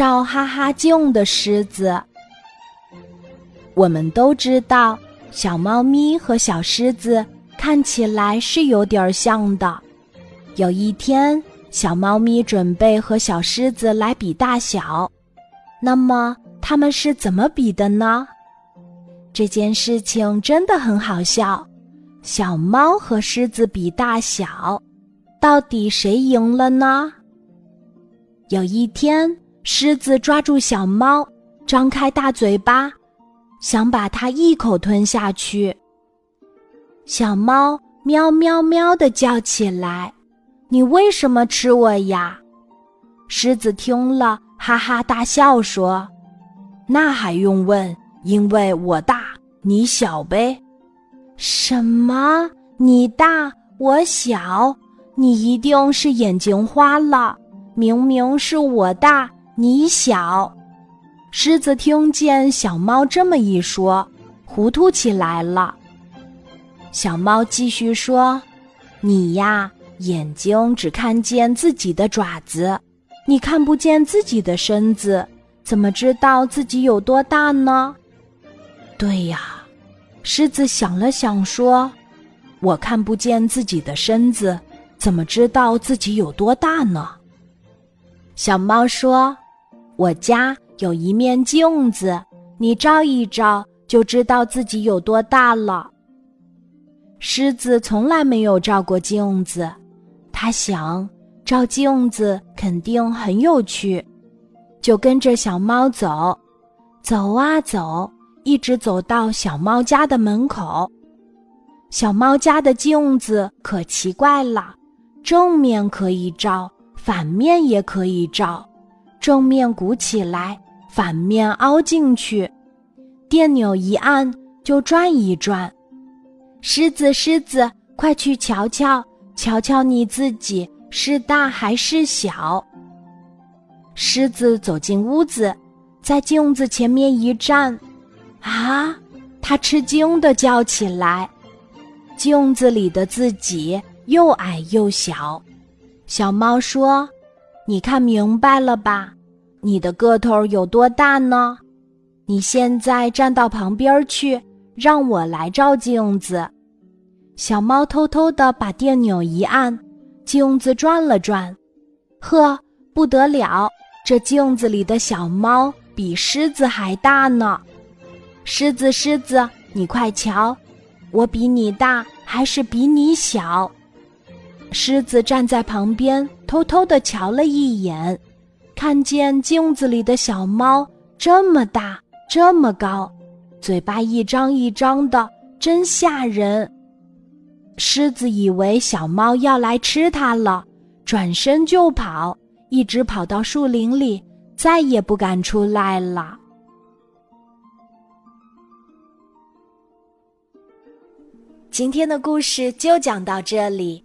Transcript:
照哈哈镜的狮子。我们都知道，小猫咪和小狮子看起来是有点像的。有一天，小猫咪准备和小狮子来比大小，那么他们是怎么比的呢？这件事情真的很好笑。小猫和狮子比大小，到底谁赢了呢？有一天，狮子抓住小猫，张开大嘴巴，想把它一口吞下去。小猫喵喵喵的叫起来：“你为什么吃我呀？”狮子听了，哈哈大笑说：“那还用问？因为我大，你小呗。”什么？你大我小？你一定是眼睛花了。明明是我大你小。狮子听见小猫这么一说，糊涂起来了。小猫继续说：“你呀，眼睛只看见自己的爪子，你看不见自己的身子，怎么知道自己有多大呢？”对呀。狮子想了想，说：“我看不见自己的身子，怎么知道自己有多大呢？”小猫说：“我家有一面镜子，你照一照，就知道自己有多大了。”狮子从来没有照过镜子，他想照镜子肯定很有趣，就跟着小猫走，走啊走。一直走到小猫家的门口，小猫家的镜子可奇怪了，正面可以照，反面也可以照，正面鼓起来，反面凹进去，电钮一按就转一转。狮子，狮子，快去瞧瞧，瞧瞧你自己是大还是小。狮子走进屋子，在镜子前面一站。啊！他吃惊的叫起来：“镜子里的自己又矮又小。”小猫说：“你看明白了吧？你的个头有多大呢？你现在站到旁边去，让我来照镜子。”小猫偷偷的把电钮一按，镜子转了转。呵，不得了！这镜子里的小猫比狮子还大呢。狮子，狮子，你快瞧，我比你大还是比你小？狮子站在旁边，偷偷的瞧了一眼，看见镜子里的小猫这么大，这么高，嘴巴一张一张的，真吓人。狮子以为小猫要来吃它了，转身就跑，一直跑到树林里，再也不敢出来了。今天的故事就讲到这里，